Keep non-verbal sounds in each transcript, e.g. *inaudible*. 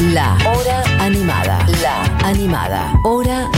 La Hora Animada. La Animada. Hora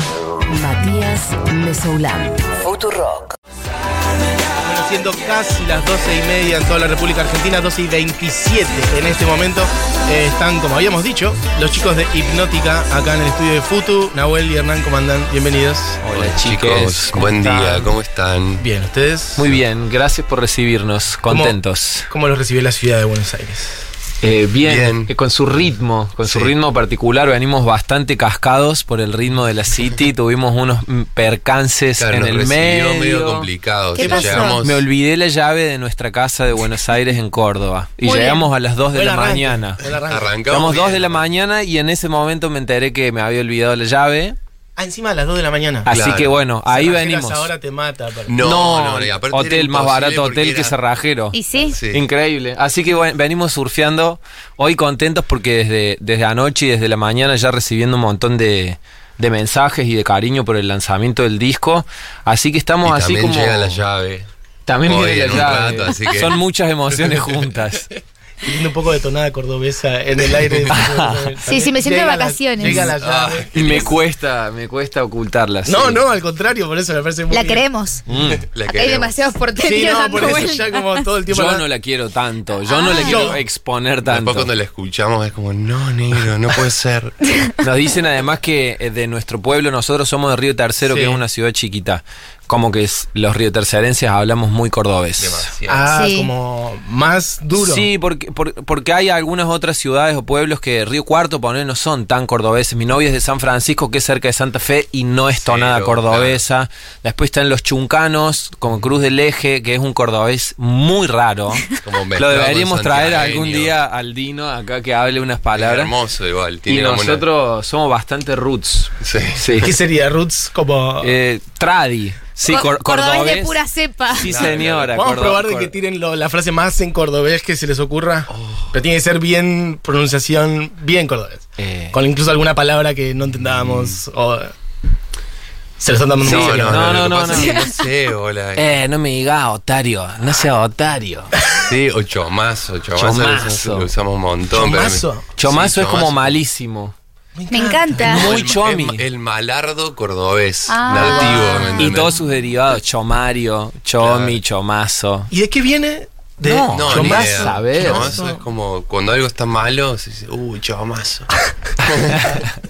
Matías Mesoulán. Futurock. Bueno, siendo casi las 12 y media en toda la República Argentina, 12 y 27 en este momento, eh, están, como habíamos dicho, los chicos de Hipnótica acá en el estudio de Futu. Nahuel y Hernán, ¿cómo andan? Bienvenidos. Hola chicos, chicos, ¿cómo buen están? día, ¿cómo están? Bien, ¿ustedes? Muy bien, gracias por recibirnos, ¿Cómo- contentos. ¿Cómo los recibió la ciudad de Buenos Aires? Eh, bien, Bien. eh, con su ritmo, con su ritmo particular, venimos bastante cascados por el ritmo de la City, *laughs* tuvimos unos percances Claro, en nos el medio. medio complicado. ¿Qué Tipo, pasó? Llegamos, Me olvidé la llave de nuestra casa de Buenos *laughs* Aires en Córdoba y Muy llegamos a las 2 de Buen la arranque, mañana. arrancamos. Llegamos 2 bien. de la mañana y en ese momento me enteré que me había olvidado la llave, Ah, encima a las 2 de la mañana. así Claro. que bueno, ahí Cerrajeras venimos. ahora te mata. pero- No, no, no, y aparte hotel más barato hotel que cerrajero. ¿Y sí? Sí. Increíble. Así que bueno, venimos surfeando. Hoy contentos porque desde, desde anoche y desde la mañana ya recibiendo un montón de, de mensajes y de cariño por el lanzamiento del disco. Así que estamos Y así también como. llega la llave. También Hoy en la llave. rato, así que- Son muchas emociones juntas. *laughs* Teniendo un poco de tonada cordobesa en el aire. *laughs* Sí, sí, me siento de la- vacaciones. La llave. Y me cuesta, me cuesta ocultarlas. No, sí. no, al contrario, por eso me parece muy La bien. queremos. Mm. La Acá hay queremos. demasiados porteños Sí, no, por eso ya como todo el tiempo. Yo la- no la quiero tanto. Yo no la Ah. quiero Yo- exponer Después tanto. cuando la escuchamos es como, no, negro, no puede ser. Nos dicen además que eh, de nuestro pueblo, nosotros somos de Río Tercero, Sí. que es una ciudad chiquita. Como que los río tercerenses hablamos muy cordobés. Demasiado. Ah, Sí. como más duro. Sí, porque, por- porque hay algunas otras ciudades o pueblos que Río Cuarto, poner, no son tan cordobeses. Mi novia es de San Francisco, que es cerca de Santa Fe, y no es tonada Cero, cordobesa. Después están los chuncanos, como Cruz del Eje, que es un cordobés muy raro. *laughs* Como Lo deberíamos traer algún día al Dino acá que hable unas Es palabras. hermoso igual. Y Tiene nosotros somos bastante roots. Sí. Sí. ¿Qué sería? Roots como. Eh, tradi. Sí, Co- cor- cordobés cordobés. de pura cepa. Sí, Claro, señora. Vamos a probar de que tiren lo- la frase más en cordobés que se les ocurra. Oh. Pero tiene que ser bien pronunciación, bien cordobés. Eh, Con incluso alguna palabra que no entendábamos. O, se lo están dando Sí, No, no, No, no, no, no, sé, hola. *laughs* eh, no me digas otario, no sea otario. Sí, o chomazo, chomazo. lo Chomazo. usamos- Lo usamos un montón. pero- Chomazo. Chomazo Sí, es como malísimo. Me encanta. Muy el- chomi. El, el malardo cordobés, Ah. nativo, ¿me Y todos sus derivados, chomario, chomi, Claro. chomazo. ¿Y de qué viene? De No, No, Chomazo, ni chomazo. es como cuando algo está malo, se dice, uy, chomazo. *laughs*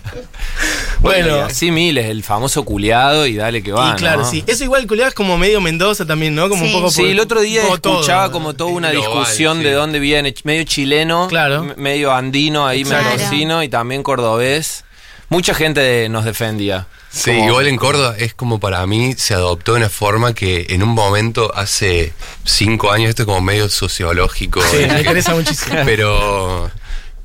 Bueno, Y así miles, el famoso culiado y dale que va. y claro, ¿no? sí. Eso igual culiado es como medio Mendoza también, ¿no? Como Sí. un poco Sí, por- el otro día todo, escuchaba como toda una Global, discusión sí. de dónde viene, medio chileno, Claro. medio andino, ahí Claro. mendocino y también cordobés. Mucha gente nos defendía. Sí, Como- igual en Córdoba es como para mí se adoptó de una forma que en un momento hace cinco años, esto es como medio sociológico. Sí, ¿eh? me interesa muchísimo. Pero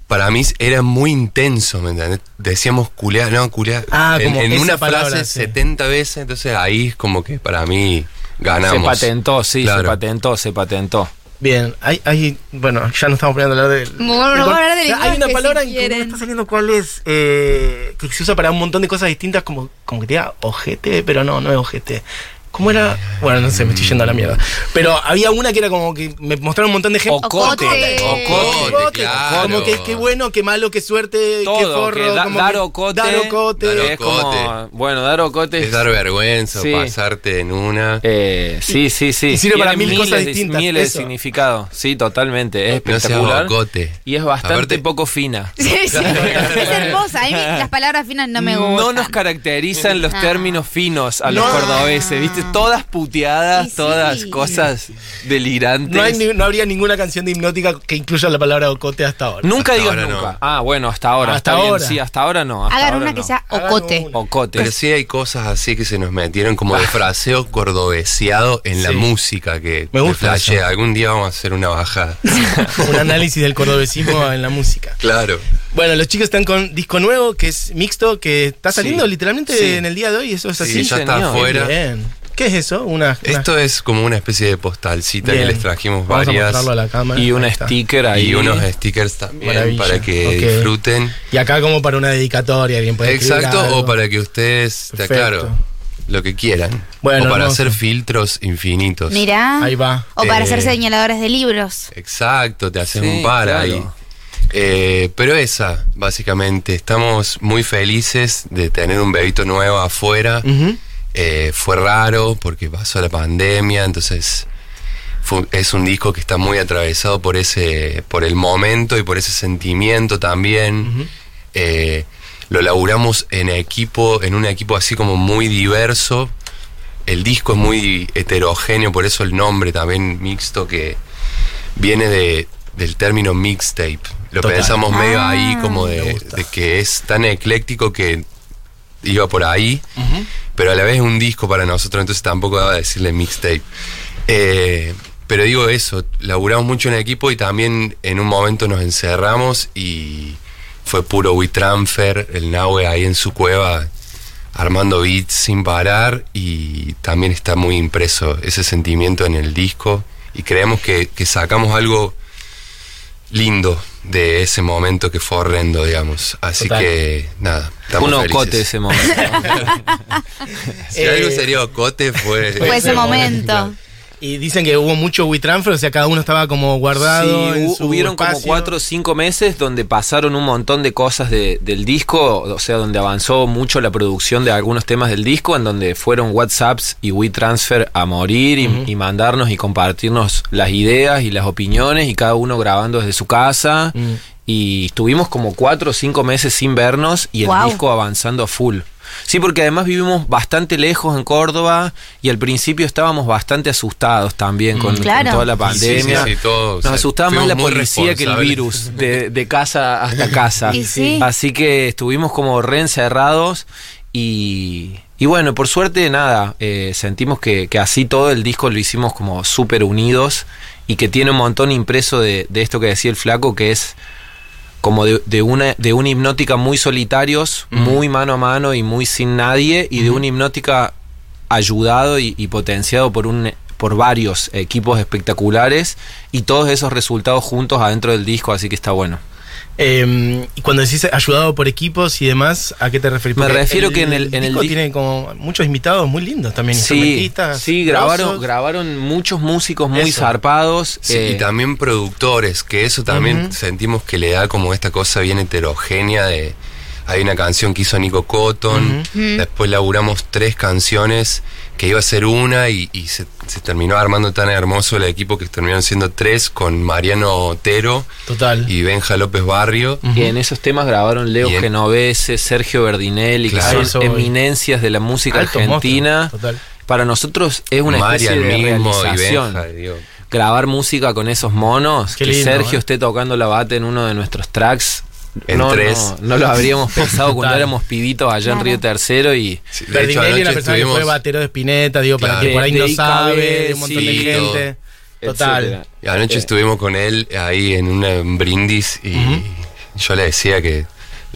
para mí era muy intenso, ¿me entendés? Decíamos culear, no, culear. Ah, en, como en una palabra, frase sí. 70 veces, entonces ahí es como que para mí Se ganamos. patentó, sí, se patentó, se patentó. Bien, hay, hay, bueno, ya no estamos poniendo a hablar de... Bueno, vamos a hablar del Hay una palabra si en que no me está saliendo cuál es, eh, que se usa para un montón de cosas distintas, como, como que te diga ojete, pero no, no es ojete. ¿Cómo era? Bueno, no sé, me estoy yendo a la mierda. Pero había una que era como que me mostraron un montón de ejemplos. Ocote. Ocote. Ocote. Ocote, claro. Como que qué bueno, qué malo, qué suerte, qué forro. que da- como dar que- ocote, Dar ocote. Dar es como, ocote. bueno, dar ocote Es dar vergüenza, Sí. pasarte en una. Eh, sí, sí, sí. y sirve para mil cosas miles de- distintas, Miles de significado. Sí, totalmente. Es No espectacular. ocote. y es bastante Aparte- poco fina. *laughs* Sí, sí. Es hermosa. A mí las palabras finas no me gustan. No nos caracterizan los términos finos a los No. cordobeses, ¿viste? Todas puteadas, sí. todas cosas delirantes. No, hay ni- no habría ninguna canción de hipnótica que incluya la palabra ocote hasta ahora. Nunca Hasta digas ahora nunca. no. Ah, bueno, hasta ahora. Hasta está bien, ahora. Sí, hasta ahora no. hasta Hagan ahora una no. que sea ocote. Ocote. Pero sí hay cosas así que se nos metieron como de fraseo cordobeseado en la música que Me gusta. Algún día vamos a hacer una bajada. *laughs* Un análisis del cordobesismo en la música. claro. Bueno, los chicos están con disco nuevo, que es mixto, que está saliendo Sí. literalmente Sí. en el día de hoy. Eso es Sí, así. ya está señor. afuera. Bien. ¿Qué es eso? Una, una- Esto es como una especie de postalcita Bien. que les trajimos Vamos a varias. mostrarlo a la cámara. Y un Ahí está. sticker ahí. Y unos stickers también Maravilla. para que Ok. disfruten. Y acá como para una dedicatoria, alguien puede escribir Exacto, algo. o para que ustedes, te Perfecto. aclaro, lo que quieran. Bueno, o para hermoso. hacer filtros infinitos. Mirá. Ahí va. O para Eh, ser señaladores de libros. Exacto, te haces Sí, un par claro. ahí. Eh, pero esa, básicamente, estamos muy felices de tener un bebito nuevo afuera. Eh, fue raro porque pasó la pandemia, entonces fue- es un disco que está muy atravesado por ese, por el momento y por ese sentimiento también. Eh, lo laburamos en equipo, en un equipo así como muy diverso. El disco es muy heterogéneo, por eso el nombre también mixto que viene de, del término mixtape. Lo Total. pensamos medio Ah. ahí como de, de que es tan ecléctico que iba por ahí, pero a la vez es un disco para nosotros, entonces tampoco daba decirle mixtape. Eh, pero digo eso, laburamos mucho en equipo y también en un momento nos encerramos y fue puro WeTransfer, el Nahue ahí en su cueva armando beats sin parar y también está muy impreso ese sentimiento en el disco y creemos que, que sacamos algo lindo de ese momento que fue horrendo, digamos. Así Total. que nada, estamos Un felices. ocote ese momento. *laughs* Si Eh, algo sería ocote fue... Fue ese momento. Y dicen que hubo mucho WeTransfer, o sea, cada uno estaba como guardado. Sí, en hu- su hubieron como cuatro o cinco meses donde pasaron un montón de cosas de- del disco, o sea, donde avanzó mucho la producción de algunos temas del disco, en donde fueron WhatsApps y WeTransfer a morir y, y mandarnos y compartirnos las ideas y las opiniones y cada uno grabando desde su casa. Mm. Y estuvimos como cuatro o cinco meses sin vernos y el disco avanzando a full. Sí, porque además vivimos bastante lejos en Córdoba y al principio estábamos bastante asustados también con, con toda la Sí, sí, pandemia. sí, todo, o Nos sea, asustaba más la policía que el virus, de, de casa hasta *laughs* casa. Así que estuvimos como reencerrados y, y bueno, por suerte nada, eh, sentimos que, que así todo el disco lo hicimos como súper unidos y que tiene un montón impreso de, de esto que decía el flaco, que es como de, de una de una hipnótica muy solitarios, muy mano a mano y muy sin nadie, y de una hipnótica ayudado y, y potenciado por un por varios equipos espectaculares y todos esos resultados juntos adentro del disco, así que está bueno. Eh, y cuando decís ayudado por equipos y demás, ¿a qué te referís? Me Porque refiero que en el- en el disco di- tiene como muchos invitados muy lindos también, Sí, instrumentistas. sí, grabaron, grosos. grabaron muchos músicos muy Eso. zarpados. Sí, eh, y también productores, que eso también Ujú. sentimos que le da como esta cosa bien heterogénea de... Hay una canción que hizo Nico Cotton, después laburamos tres canciones que iba a ser una y, y se, se terminó armando tan hermoso el equipo que terminaron siendo tres con Mariano Otero Total. y Benja López Barrio. Y en esos temas grabaron Leo en- Genovese, Sergio Berdinelli, Claro. que son eminencias de la música argentina. total. Para nosotros es una especie de mismo y realización. Benja, digo. Grabar música con esos monos, Qué que lindo, Sergio eh. esté tocando la bata en uno de nuestros tracks. En no, tres. no, no lo habríamos pensado cuando *laughs* éramos pibitos allá en. Río Tercero y Sí, de hecho, Berdinelli es la persona que fue batero de Spinetta, digo, para que por ahí De- no sabe, de un montón de gente. Total. Y anoche estuvimos con él ahí en un brindis y yo le decía que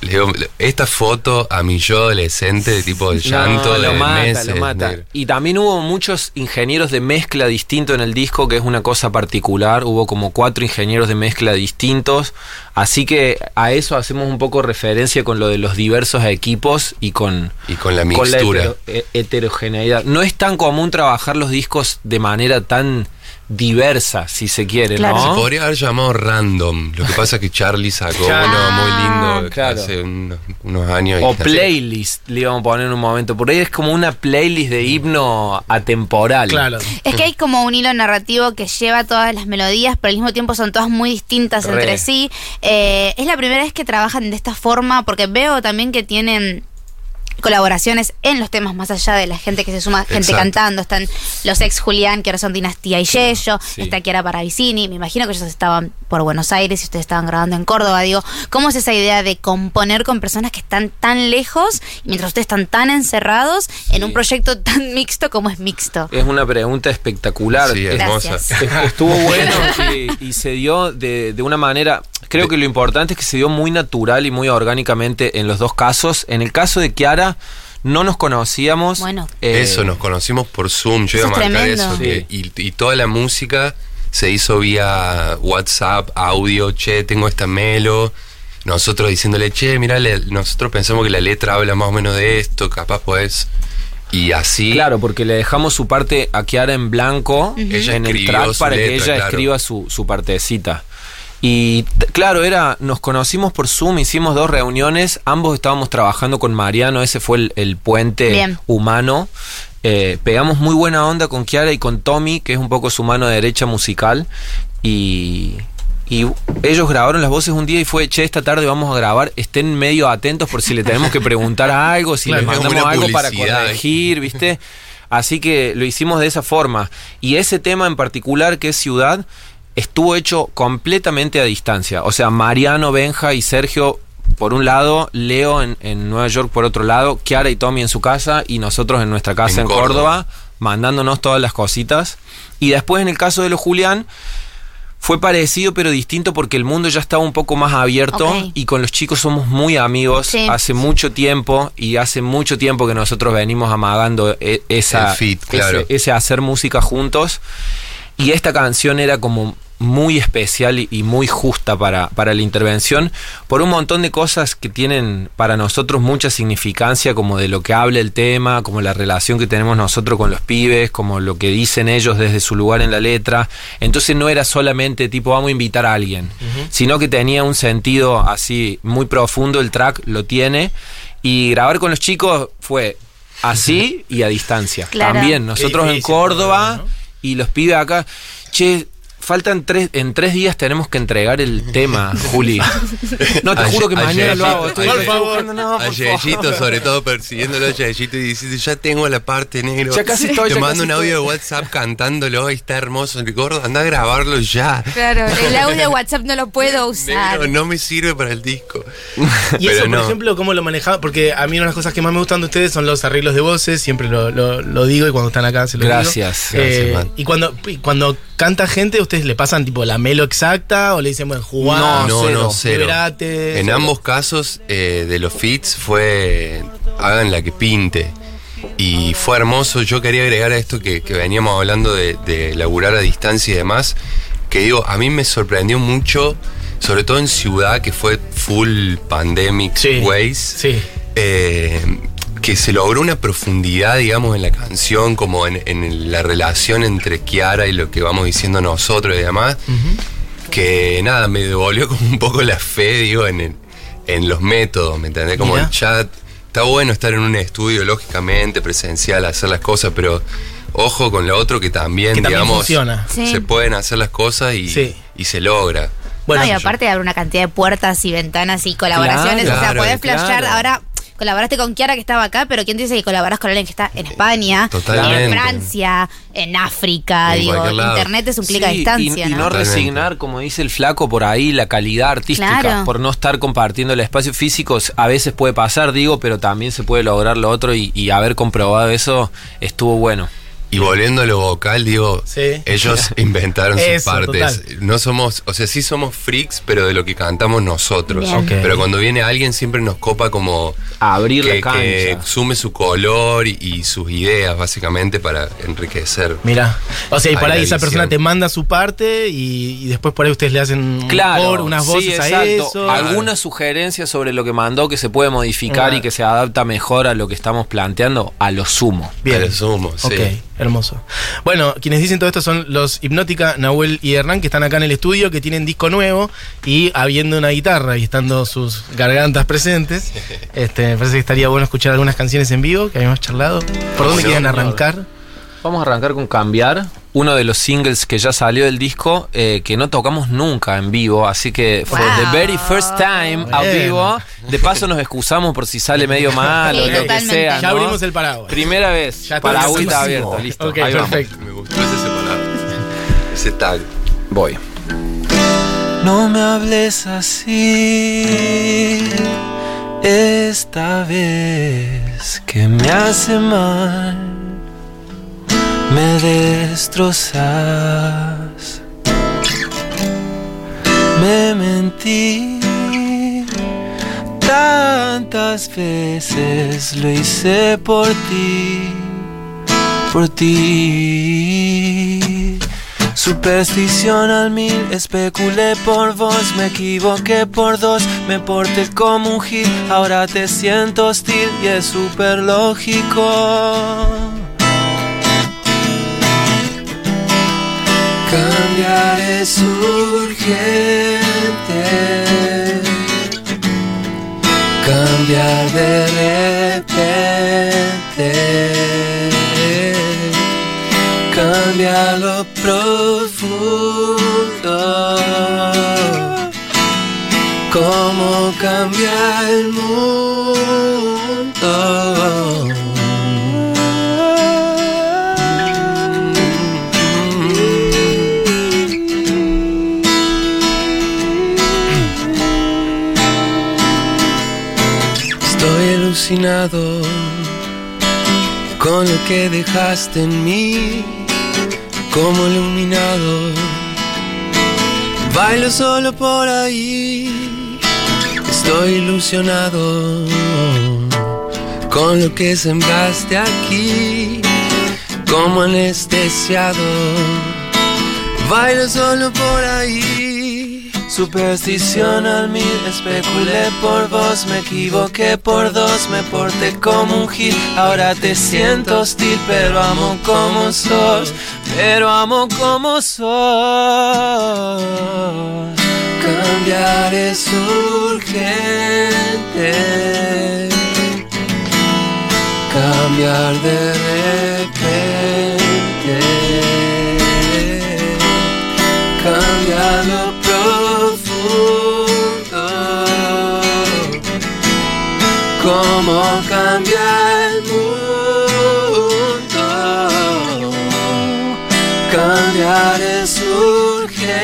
le digo, esta foto a mi yo adolescente de tipo de llanto No, de lo mata, meses, lo mata. negro. Y también hubo muchos ingenieros de mezcla distinto en el disco, que es una cosa particular. Hubo como cuatro ingenieros de mezcla distintos. Así que a eso hacemos un poco referencia con lo de los diversos equipos y con, y con la con la mixtura. hetero- he- heterogeneidad. No es tan común trabajar los discos de manera tan diversa, si se quiere, Claro. ¿no? Se podría haber llamado random. Lo que pasa es que Charlie sacó Claro. uno muy lindo Claro. hace unos, unos años. y- O playlist, le íbamos a poner en un momento. Por ahí es como una playlist de himno atemporal. Claro. Es que hay como un hilo narrativo que lleva todas las melodías, pero al mismo tiempo son todas muy distintas Re. entre sí. Eh, es la primera vez que trabajan de esta forma, porque veo también que tienen colaboraciones en los temas más allá de la gente que se suma, gente Exacto. cantando, están los ex Julián que ahora son Dinastía y Yello, Sí. está Kiara Paravicini, me imagino que ellos estaban por Buenos Aires y ustedes estaban grabando en Córdoba, digo, ¿cómo es esa idea de componer con personas que están tan lejos mientras ustedes están tan encerrados en un proyecto tan mixto como es mixto? Es una pregunta espectacular. Sí, hermosa. Estuvo *laughs* bueno y, y se dio de, de una manera. Creo que lo importante es que se dio muy natural y muy orgánicamente en los dos casos. En el caso de Kiara, no nos conocíamos. Bueno. Eh, Eso, nos conocimos por Zoom. Yo iba a marcar tremendo. eso. Sí. y, y toda la música se hizo vía WhatsApp, audio. Che, tengo esta melo. Nosotros diciéndole, che, mira, nosotros pensamos que la letra habla más o menos de esto. Capaz pues. Y así. Claro, porque le dejamos su parte a Kiara en blanco Ella en el track para que ella claro. escriba su, su partecita. Y claro, era, nos conocimos por Zoom, hicimos dos reuniones, ambos estábamos trabajando con Mariano, ese fue el, el puente Bien. humano. Eh, pegamos muy buena onda con Kiara y con Tommy, que es un poco su mano derecha musical. Y, y ellos grabaron las voces un día y fue, che, esta tarde vamos a grabar, estén medio atentos por si le tenemos que preguntar *laughs* algo, si Claro, le mandamos algo para publicidad, corregir, ¿viste? *laughs* Así que lo hicimos de esa forma. Y ese tema en particular, que es ciudad, estuvo hecho completamente a distancia. O sea, Mariano, Benja y Sergio por un lado, Leo en, en Nueva York por otro lado, Kiara y Tommy en su casa y nosotros en nuestra casa En en, Córdoba. Córdoba. mandándonos todas las cositas. Y después en el caso de los Julián, fue parecido pero distinto porque el mundo ya estaba un poco más abierto y con los chicos somos muy amigos Sí. hace mucho tiempo y hace mucho tiempo que nosotros venimos amagando e- esa, El fit, claro. ese, ese hacer música juntos y esta canción era como muy especial y, muy justa para, para la intervención por un montón de cosas que tienen para nosotros mucha significancia como de lo que habla el tema, como la relación que tenemos nosotros con los pibes, como lo que dicen ellos desde su lugar en la letra. Entonces no era solamente tipo vamos a invitar a alguien, sino que tenía un sentido así muy profundo, el track lo tiene y grabar con los chicos fue así y a distancia. Claro. También nosotros en Córdoba ¿no? y los pibes acá, che, faltan tres, en tres días tenemos que entregar el *laughs* tema, Juli. No, te A juro que a mañana lo hago. Estoy, no, por a Yeyito, favor. sobre todo persiguiéndolo a Yeyito y diciendo, ya tengo la parte negro. Ya casi estoy, Te ya mando casi un audio estoy. de WhatsApp cantándolo y está hermoso. El gordo, anda a grabarlo ya. Claro, el audio de WhatsApp no lo puedo usar. Negro, no me sirve para el disco. Y eso, *laughs* por no. ejemplo, ¿cómo lo manejaba? Porque a mí una de las cosas que más me gustan de ustedes son los arreglos de voces, siempre lo, lo- lo digo y cuando están acá se lo Gracias, digo. gracias, Eh, man. y cuando, y cuando canta gente, ¿ustedes le pasan tipo la melo exacta o le dicen, bueno, jugar, No, no, cero. no, cero. liberate? En Cero. ambos casos eh, de los fits fue hagan la que pinte. Y fue hermoso. Yo quería agregar a esto que, que veníamos hablando de, de laburar a distancia y demás. Que digo, a mí me sorprendió mucho, sobre todo en ciudad, que fue full pandemic Sí, ways. Sí. eh, que se logró una profundidad, digamos, en la canción, como en, en la relación entre Kiara y lo que vamos diciendo nosotros y demás, que nada, me devolvió como un poco la fe, digo, en, el- en los métodos, ¿me entendés? Como Mirá. ya está bueno estar en un estudio, lógicamente, presencial, hacer las cosas, pero ojo con lo otro que también, Que también digamos, funciona. Sí. se pueden hacer las cosas y, Sí. y se logra. Bueno, no, y aparte abre una cantidad de puertas y ventanas y colaboraciones. Claro, o sea, podés claro. flashear. Ahora colaboraste con Kiara que estaba acá, pero ¿quién te dice que colaborás con alguien que está en España, Totalmente. en Francia, en África? En digo, internet es un clic a Sí, distancia, y, ¿no? resignar, como dice el flaco, por ahí la calidad artística, Claro. por no estar compartiendo el espacio físico. A veces puede pasar, digo, pero también se puede lograr lo otro y, y haber comprobado eso estuvo bueno. Y volviendo a lo vocal, digo, Sí. ellos *laughs* inventaron sus Eso, partes. total. No somos, o sea, sí somos freaks, pero de lo que cantamos nosotros. Pero cuando viene alguien siempre nos copa como Abrir que, la cancha. que sume su color y, y sus ideas, básicamente, para enriquecer. Mira, o sea, y por ahí esa persona te manda su parte y, y después por ahí ustedes le hacen un Claro, coro, unas sí, voces a eso. Alguna sugerencia sobre lo que mandó que se puede modificar Claro. y que se adapta mejor a lo que estamos planteando, a lo sumo. Bien. A lo sumo, sí. Ok, hermoso. Bueno, quienes dicen todo esto son los Hipnótica, Nahuel y Hernán, que están acá en el estudio, que tienen disco nuevo y habiendo una guitarra y estando sus gargantas presentes, *laughs* este, me parece que estaría bueno escuchar algunas canciones en vivo que habíamos charlado. ¿Por dónde quieren arrancar? Vamos a arrancar con Cambiar, uno de los singles que ya salió del disco, eh, que no tocamos nunca en vivo, así que Wow. the very first time a vivo. De paso nos excusamos por si sale medio mal Sí, o lo que sea. Ya abrimos el paraguas. Primera vez, Ya está para buenísimo. agüita abierta, listo. Ok, ahí vamos. perfecto. Me gustó ese separado. ese tag. Voy. No me hables así esta vez que me hace mal, me destrozas. Me mentí tantas veces, lo hice por ti, por ti. Superstición al mil, especulé por vos, me equivoqué por dos, me porté como un gil, ahora te siento hostil y es súper lógico. Es urgente. Cambiar de repente. Cambiar lo profundo. Cómo cambia el mundo. Que dejaste en mí, como iluminado. Bailo solo por ahí, estoy ilusionado con lo que sembraste aquí, como anestesiado. Bailo solo por ahí. Superstición al mil, especulé por vos, me equivoqué por dos, me porté como un gil. Ahora te siento hostil, pero amo como sos, pero amo como sos. Cambiar es urgente, cambiar de repente cambia Cómo cambia el mundo. Cambiar es urgente.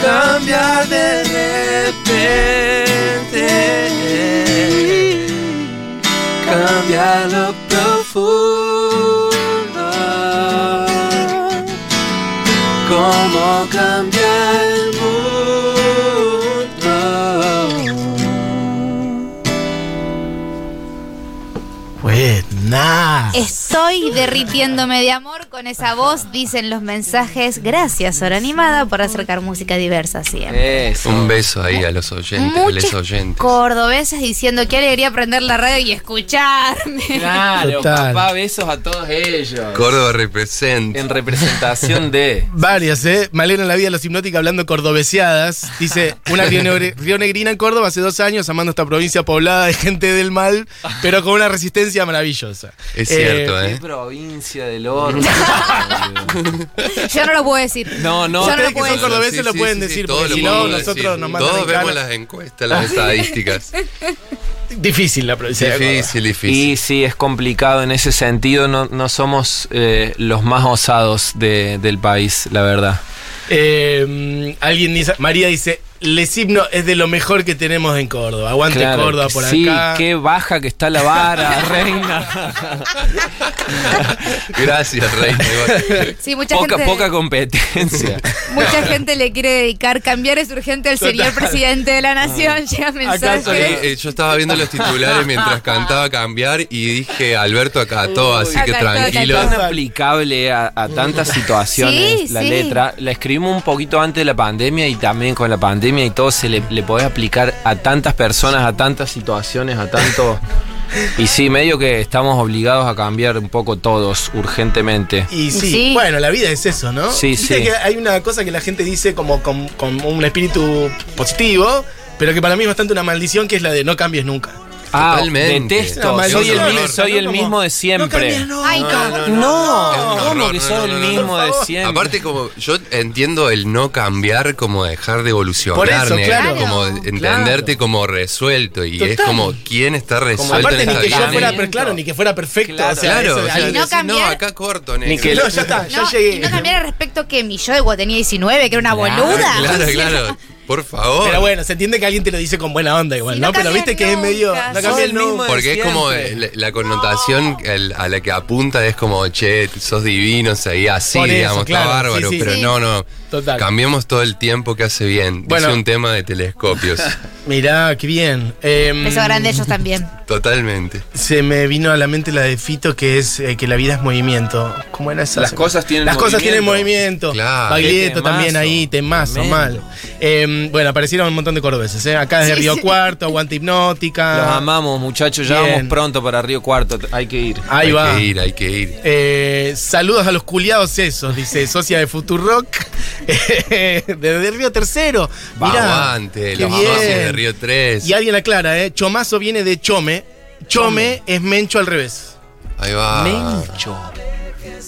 Cambiar de repente. Cambiar lo profundo. Cómo cambia el mundo. Buena. Estoy derritiéndome de amor con esa voz, dicen los mensajes. Gracias, Hora Animada, por acercar música diversa siempre. Eso. Un beso ahí a los oyentes, a los oyentes. cordobeses diciendo qué alegría prender la radio y escucharme. Claro, Total. papá, besos a todos ellos. Córdoba representa. En representación de. *laughs* Varias, ¿eh? Me alegran la vida los hipnóticos hablando cordobeseadas. Dice, una *laughs* rionegrina en Córdoba hace dos años, amando esta provincia poblada de gente del mal, pero con una resistencia maravillosa. Es cierto, Qué ¿eh? provincia del orto. *laughs* Yo no lo puedo decir. No, no. Yo no lo que puedo son decir. cordobeses lo pueden decir, todos porque lo si no, podemos nosotros decir. nos mandan Todos en vemos cara. las encuestas, las estadísticas. *laughs* Difícil la provincia de Córdoba. difícil, Y difícil. sí, es complicado en ese sentido. No, no somos eh, los más osados de- del país, la verdad. Eh, alguien dice, María dice, Les Himno es de lo mejor que tenemos en Córdoba. Aguante Claro Córdoba por sí, acá. qué baja que está la vara, *laughs* reina. Gracias, Reina. Sí, mucha poca, gente. poca competencia. Mucha gente le quiere dedicar cambiar es urgente al señor presidente de la nación. Llega mensajes. soy- Eh, yo estaba viendo los titulares mientras cantaba cambiar y dije Alberto acató, así que tranquilo. acató. tan aplicable a, a tantas situaciones Sí, la sí. letra. La escribimos un poquito antes de la pandemia y también con la pandemia y todo se le, le podés aplicar a tantas personas, a tantas situaciones, a tanto... *laughs* Y sí, medio que estamos obligados a cambiar un poco todos urgentemente. Y sí, Sí. bueno, la vida es eso, ¿no? Sí, sí. que hay una cosa que la gente dice como con, con un espíritu positivo, pero que para mí es bastante una maldición, que es la de no cambies nunca. Ah, Totalmente. detesto. Soy el, mi- soy ¿no? el Como, mismo de No siempre. no. Ay, No, ¿cómo? no, No, Es un ¿cómo horror, que no, soy no, el no, no, mismo de siempre? Aparte, como yo entiendo el no cambiar como dejar de evolucionar, Por eso, claro. como entenderte como resuelto y es Total. como quién está resuelto Aparte, en ni esta que yo vida. fuera, Claro. claro, ni que fuera perfecto. Claro, o sea, Claro, eso- o sea, no decís, no, cambiar- acá corto, Ni negro. que- no, ya está, ya No, llegué. y no cambiar respecto que mi yo tenía 19, que era una Claro, boluda. Claro, claro. Por favor. Pero bueno, se entiende que alguien te lo dice con buena onda igual, Sí, ¿no? Pero viste que es medio. No sos cambies el mismo de Porque es como eh, la, la connotación el- a la que apunta es como, che, sos divino, seguí así, eso, digamos, claro, está bárbaro. sí, sí. pero Sí. no, no. Total. Cambiemos todo el tiempo que hace bien. Bueno. Dice un tema de telescopios. *laughs* Mirá, qué bien. Em, Beso grande a ellos también. Totalmente. Se me vino a la mente la de Fito que es eh, que la vida es movimiento. ¿Cómo era esa? Las cosas tienen Las cosas tienen movimiento. Claro. Baglietto también ahí, temazo, mal. Em, Eh, bueno, aparecieron un montón de cordobeses. ¿eh? Acá desde Sí, Río sí. Cuarto, Aguanta Hipnótica. Los amamos, muchachos. Ya Bien. vamos pronto para Río Cuarto. Hay que ir. Ahí hay va. que ir, hay que ir. Eh, saludos a los culiados esos, dice *laughs* socia de Futurock. *laughs* Desde Río Tercero. Mirá, Aguante, los bien. socios de Río 3. Y alguien aclara, ¿eh? Chomazo viene de Chome. Chome es Mencho al revés. Ahí va. Mencho.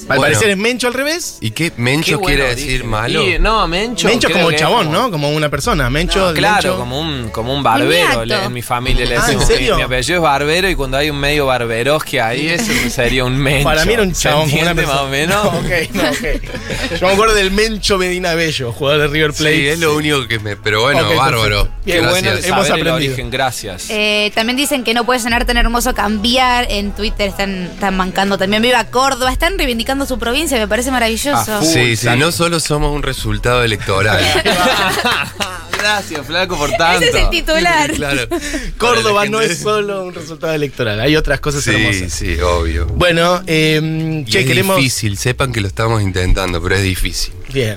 Al Bueno. parecer es Mencho al revés. ¿Y qué? ¿Mencho Qué bueno quiere decir malo? Y, no, Mencho. Mencho como que chabón, como- ¿no? Como una persona. Mencho, No, claro, Mencho. como un, como un barbero. Un le- en mi familia le Ah, ¿en decimos. serio? Mi, mi apellido es barbero y cuando hay un medio barberos que ahí, eso *laughs* sería un mencho. Para mí era un ¿Se chabón una persona. más o menos? No, *laughs* ok, no, ok. Yo me acuerdo del Mencho Medina Bello, jugador de River Plate. Sí, es lo único que me. Pero bueno, Ok, bárbaro. Bien, bueno Gracias. hemos saber el aprendido. origen, gracias. Eh, también dicen que no puede sonar tan hermoso cambiar. En Twitter están, están mancando también. Viva Córdoba. Están reivindicando su provincia. Me parece maravilloso. Sí, sí, no solo somos un resultado electoral. *laughs* *laughs* Gracias, Flaco, por tanto. Ese es el titular. *laughs* claro. Córdoba no es solo un resultado electoral, hay otras cosas Sí, hermosas. sí, obvio. Bueno, eh, Y che, es queremos. difícil, sepan que lo estamos intentando, pero es difícil. Bien.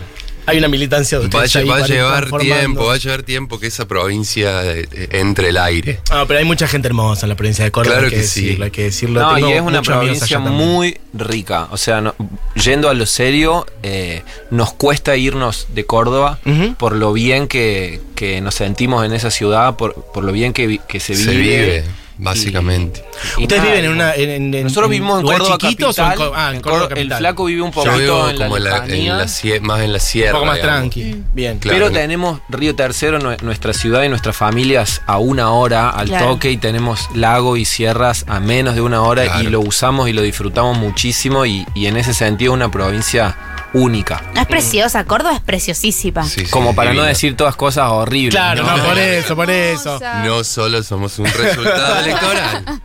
Hay una militancia de Va, ustedes ahí va a llevar tiempo, va a llevar tiempo que esa provincia eh, eh, entre el aire. Ah, pero hay mucha gente hermosa en la provincia de Córdoba. Claro hay que, que sí. decirlo, hay que decirlo. No, Tengo y es una provincia muy rica. O sea, no- yendo a lo serio, eh, nos cuesta irnos de Córdoba por lo bien que, que nos sentimos en esa ciudad, por, por lo bien que, que se, Se vive, básicamente. Y Ustedes nada, viven en una. En, en- en- Nosotros vivimos en Córdoba chiquitos o en capital. Ah, en Córdoba Córdoba- el flaco vive un Yo poquito vivo en como en la, la, en lejanía, la sie- más en la sierra. Un poco más digamos. tranqui. Bien. Claro. Pero tenemos Río Tercero, nue- nuestra ciudad y nuestras familias a una hora al Claro. toque y tenemos lago y sierras a menos de una hora y lo usamos y lo disfrutamos muchísimo y, y en ese sentido una provincia única. No es preciosa. Córdoba es preciosísima. Sí, sí, Como para no decir todas cosas horribles. Claro, no, ¿no? por eso, por eso. No solo somos un resultado electoral.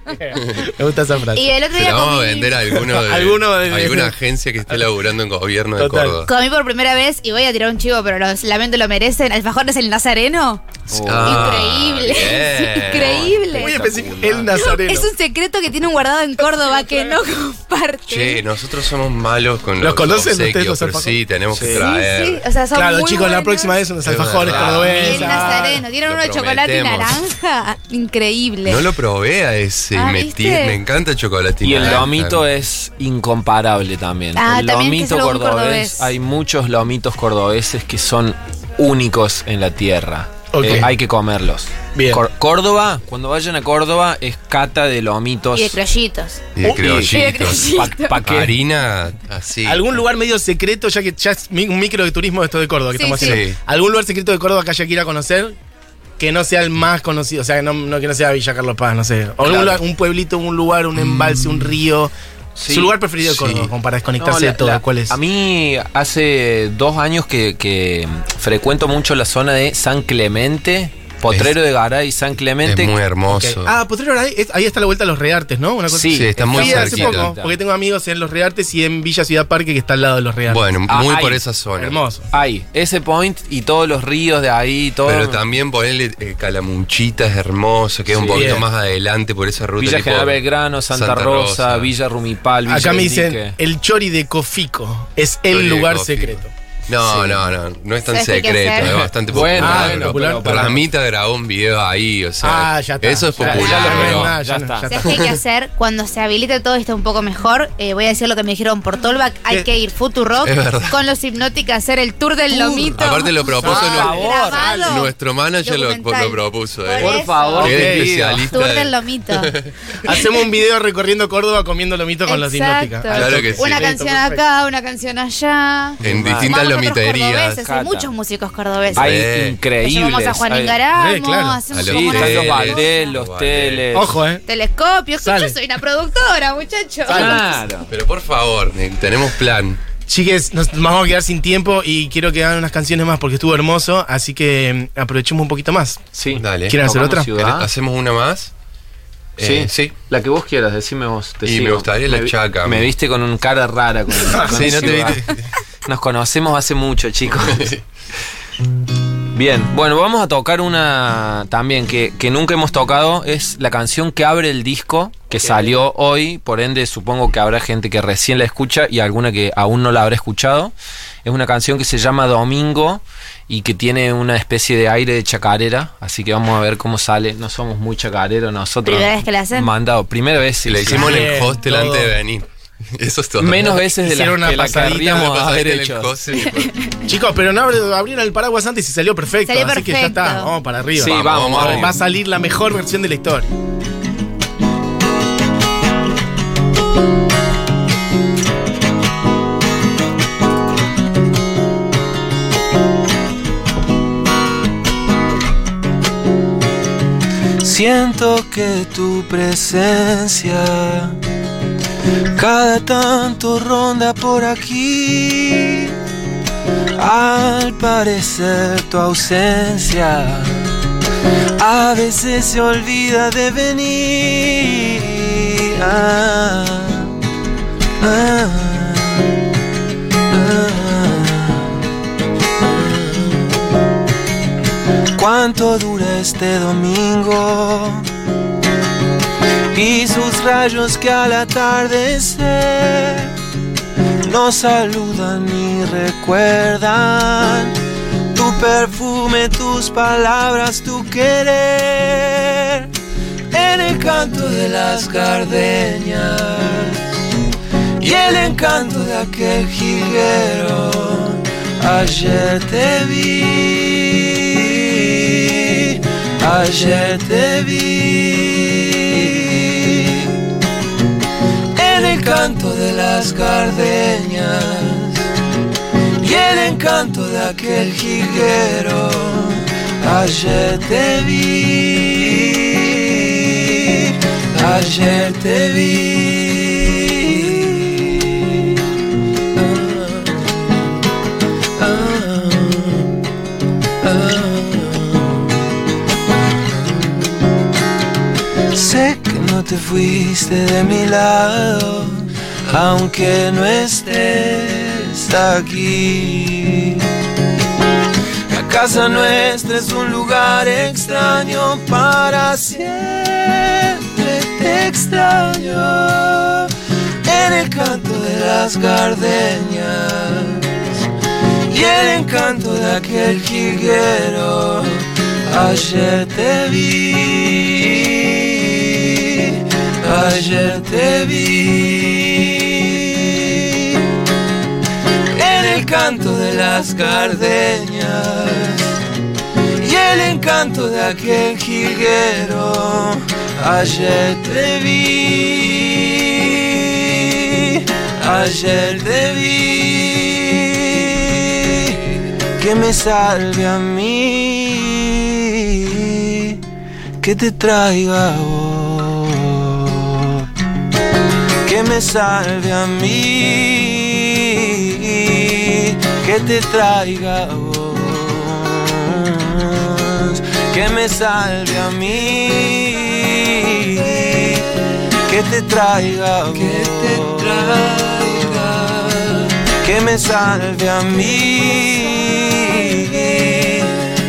Me gusta esa frase. Y el otro Se día la vamos a vender a alguno *laughs* de, Alguno de- alguna agencia que esté laburando en gobierno de. Córdoba. Comí por primera vez y voy a tirar un chivo, pero los lamento lo merecen. Alfajores el Nazareno. Oh. Increíble. bien. *laughs* Increíble. Muy específico. El nazareno. Es un secreto que tiene un guardado en Córdoba que no comparte. Che, nosotros somos malos con ¿Los los, conocen ustedes los pero alfajores? sí, tenemos Sí. que traer. sí. O sea, son Claro, muy chicos, la próxima vez unos Es alfajores cordobeses. El Nazareno. Tienen uno de chocolate y naranja. Increíble. No lo probé a ese. Ah, me, encanta el chocolate. Y el naranja. lomito es incomparable también. Ah, el también lomito cordobés, cordobés. hay muchos lomitos cordobeses que son únicos en la tierra. Eh, hay que comerlos. Bien. Cor- Córdoba, cuando vayan a Córdoba, es cata de lomitos. Y de criollitos. Y de Oh, y- criollitos. de criollitos. Pa- pa' qué? Harina así. ¿Algún lugar medio secreto, ya que ya es un micro de turismo de esto de Córdoba que Sí, estamos sí. haciendo? Sí. ¿Algún lugar secreto de Córdoba que haya que ir a conocer? Que no sea el más conocido, o sea, no, no que no sea Villa Carlos Paz, no sé. O lugar- un pueblito, un lugar, un embalse, un río. Sí. Su lugar preferido de Sí. Córdoba, como para No, desconectarse la- de todo. la- ¿Cuál es? A mí hace dos años que, que frecuento mucho la zona de San Clemente, Potrero de Garay, San Es Clemente. muy Ok. hermoso. Ah, Potrero ahí, es- ahí está la vuelta a los Reartes, ¿no? Una cosa Sí, Sí, está muy Fui hace cerquita. poco, porque tengo amigos en los Reartes y en Villa Ciudad Parque que está al lado de los Reartes. Bueno, Ah, muy ahí. por esa zona. hermoso. Ahí, ese point y todos los ríos de ahí, todo. Pero también ponerle eh, Calamuchita es hermoso, queda un Sí. poquito Bien. más adelante por esa ruta. Villa tipo General Belgrano, Santa, Rosa, Villa Rumipal, Villa Acá me dicen, el chori de Cofico es el Chori de lugar secreto. No, Sí. no, no, no es tan ¿Sabes qué hay que secreto, es bastante Bueno, popular. ah, pero- popular, pero para- Ramita grabó un video ahí, o sea, Ah, ya está. eso es popular. ya pero- está. ¿Sabes qué hay que hacer? Cuando se habilite todo esto un poco mejor, eh, voy a decir lo que me dijeron por Tolbach, hay ¿Qué? que ir Futurock con los hipnóticos a hacer el tour del lomito. Aparte lo propuso Por nu- favor. Grabado. nuestro manager lo, lo propuso. Por eh. Por favor, Que especialista. Tour de- del lomito. *laughs* Hacemos un video recorriendo Córdoba comiendo lomito con los Exacto. hipnóticas. Claro que sí. Una canción acá, una canción allá. En distintas Vamos Hay muchos músicos cordobeses. Hay Sí. increíbles. Llevamos a Juan hay- Ingaramo, Sí, claro. hacemos A Sí, los están los. Valdés, los teles. Ojo, eh. telescopios. Yo soy una productora, muchachos. Claro. Pero por favor, eh, tenemos plan. Chiques, nos nos vamos a quedar sin tiempo y quiero que hagan unas canciones más porque estuvo hermoso, así que mm, aprovechemos un poquito más. Sí. Dale. ¿Quieren hacer otra? ciudad. ¿Hacemos una más? Eh, sí. La que vos quieras, decime vos. te Y sigo. me gustaría la vi- chaca, Me me- viste con un cara rara. Con, *laughs* con Sí, no te viste. Nos conocemos hace mucho, chicos. *laughs* Bien, bueno, vamos a tocar una también que, que nunca hemos tocado. Es la canción que abre el disco, que salió hoy. Por ende, supongo que habrá gente que recién la escucha y alguna que aún no la habrá escuchado. Es una canción que se llama Domingo y que tiene una especie de aire de chacarera, así que vamos a ver cómo sale. No somos muy chacareros nosotros. ¿Primera vez que la hacen? Mandado, primera vez. sí, le hicimos en el todo. antes de venir. *laughs* Eso es todo. Menos veces de la Hicieron una que la querríamos Una haber en el hecho. después- *laughs* Chicos, pero no abri- abrieron el paraguas antes y salió perfecto. Salió así que ya perfecto. está. Vamos para arriba. Sí, vamos, vamos, vamos. Va a salir la mejor versión de la historia. Siento que tu presencia cada tanto ronda por aquí. Al parecer tu ausencia a veces se olvida de venir. Ah, ah, ah. ¿Cuánto dura este domingo? Y sus rayos que al atardecer nos saludan y recuerdan tu perfume, tus palabras, tu querer en el canto de las gardenias y el encanto de aquel jilguero. Ayer te vi, ayer te vi en el canto de las gardenias y el encanto de aquel jilguero. Ayer te vi, ayer te vi. Te fuiste de mi lado, aunque no estés aquí. La casa nuestra es un lugar extraño para siempre. Te extraño en el canto de las gardenias y el encanto de aquel jilguero. Ayer te vi, ayer te vi. En el canto de las gardenias y el encanto de aquel jilguero. Ayer te vi, ayer te vi, que me salve a mí, que te traiga a vos me salve a mí, que te traiga vos, que me salve a mí, que te traiga vos, que te traiga, que me salve a mí,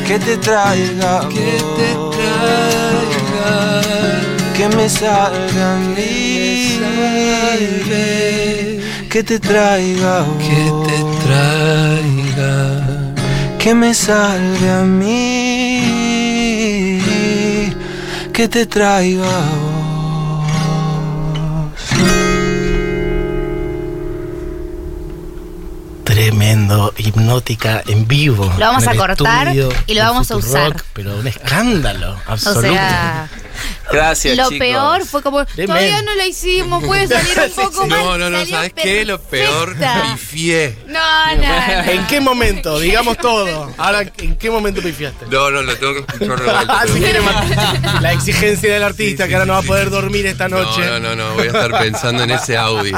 que te traiga, a que te traiga. que me salve a mí, que te traiga, que te traiga, que me salve a mí, que te traiga. vos. Tremendo, hipnótica en vivo. Lo vamos a cortar estudio y lo vamos a usar. Pero un escándalo O absoluto. sea, *laughs* Gracias, lo chicos. peor fue como, todavía no la hicimos, puede *laughs* salir un poco más. No, no, no, ¿sabes qué? Lo peor, pifié. No, no, no. *laughs* ¿En qué momento? Digamos todo. Ahora, ¿en qué momento pifiaste? No, no, lo tengo que escuchar de vuelta. Ah, si quiere matar. La exigencia del artista que ahora no va a poder dormir esta noche. No, no, no, no, voy a estar pensando en ese audio.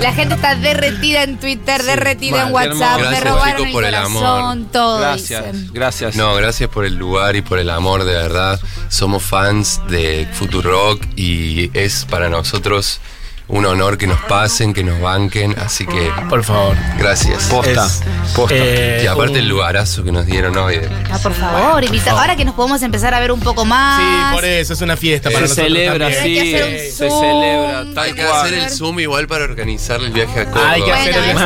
La gente está derretida en Twitter, derretida en WhatsApp, me robaron el por el corazón, amor. todo Gracias, dicen. gracias. No, gracias por el lugar y por el amor, de verdad. Somos fans de Futurock y es para nosotros un honor que nos pasen, que nos banquen, así que Por favor. gracias. Posta. Es- posta. Eh, Y aparte un- el lugarazo que nos dieron hoy. de- Ah, por favor, invita. Ahora que nos podemos empezar a ver un poco más. Sí, por eso es una fiesta para se nosotros celebra, también. sí. Hay que hacer un Se celebra. Tal Hay que cual. hacer el Zoom igual para organizar el viaje a Córdoba. Hay que hacer Bueno,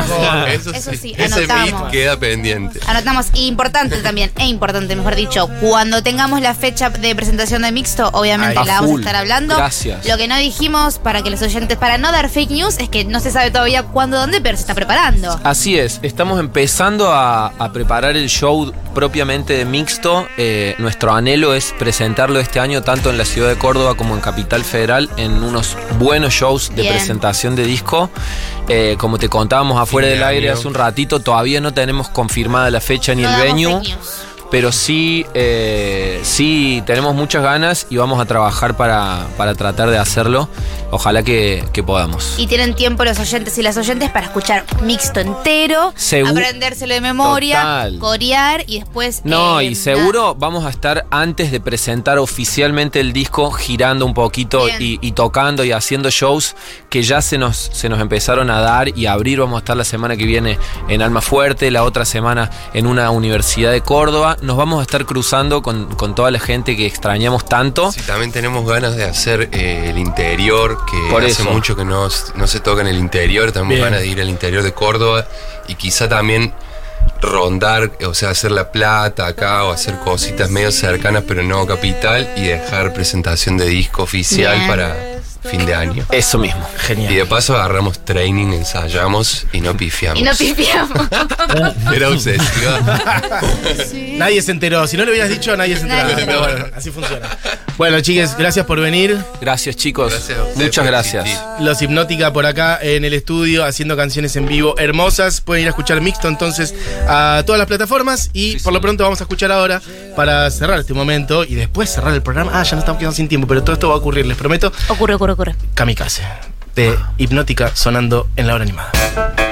el eso. Eso, Eso sí. Ese beat queda pendiente. Anotamos, y importante también, e importante, mejor dicho, cuando tengamos la fecha de presentación de Mixto, obviamente Ay, la vamos a estar hablando. Gracias. Lo que no dijimos para que los oyentes, para no dar fake news, es que no se sabe todavía cuándo, dónde, pero se está preparando. Así es, estamos empezando a, a preparar el show propiamente de mixto. Eh, nuestro anhelo es presentarlo este año tanto en la ciudad de Córdoba como en Capital Federal en unos buenos shows de Bien. presentación de disco. Eh, como te contábamos afuera del aire hace un ratito, todavía no tenemos confirmada la fecha ni No el venue. Pero sí, eh, sí tenemos muchas ganas y vamos a trabajar para, para tratar de hacerlo. Ojalá que, que podamos. Y tienen tiempo los oyentes y las oyentes para escuchar mixto entero, Segu- aprendérselo de memoria, Total. corear y después. No, eh, y seguro vamos a estar antes de presentar oficialmente el disco girando un poquito y, y tocando y haciendo shows que ya se nos, se nos empezaron a dar y a abrir. Vamos a estar la semana que viene en Alma Fuerte, la otra semana en una universidad de Córdoba. Nos vamos a estar cruzando con, con toda la gente que extrañamos tanto. Sí, también tenemos ganas de hacer eh, el interior, que Por hace eso. mucho que no, no se toca en el interior. Tenemos ganas de ir al interior de Córdoba y quizá también rondar, o sea, hacer La Plata acá o hacer cositas medio cercanas, pero no capital, y dejar presentación de disco oficial Bien. para fin de año. Eso mismo. Genial. Y de paso agarramos training, ensayamos y no pifiamos. Y no pifiamos. *laughs* Era obsesiva. Nadie se enteró. Si no lo hubieras dicho, nadie se enteró. Nadie se bueno, así funciona. Bueno, chiques, gracias por venir. Gracias chicos. Gracias Muchas por gracias. existir. Los Hipnótica por acá en el estudio haciendo canciones en vivo hermosas. Pueden ir a escuchar mixto entonces a todas las plataformas y Sí, por lo pronto vamos a escuchar ahora para cerrar este momento y después cerrar el programa. Ah, ya no estamos quedando sin tiempo, pero todo esto va a ocurrir, les prometo. ocurre, ocurre, Kamikaze de Hipnótica sonando en la hora animada.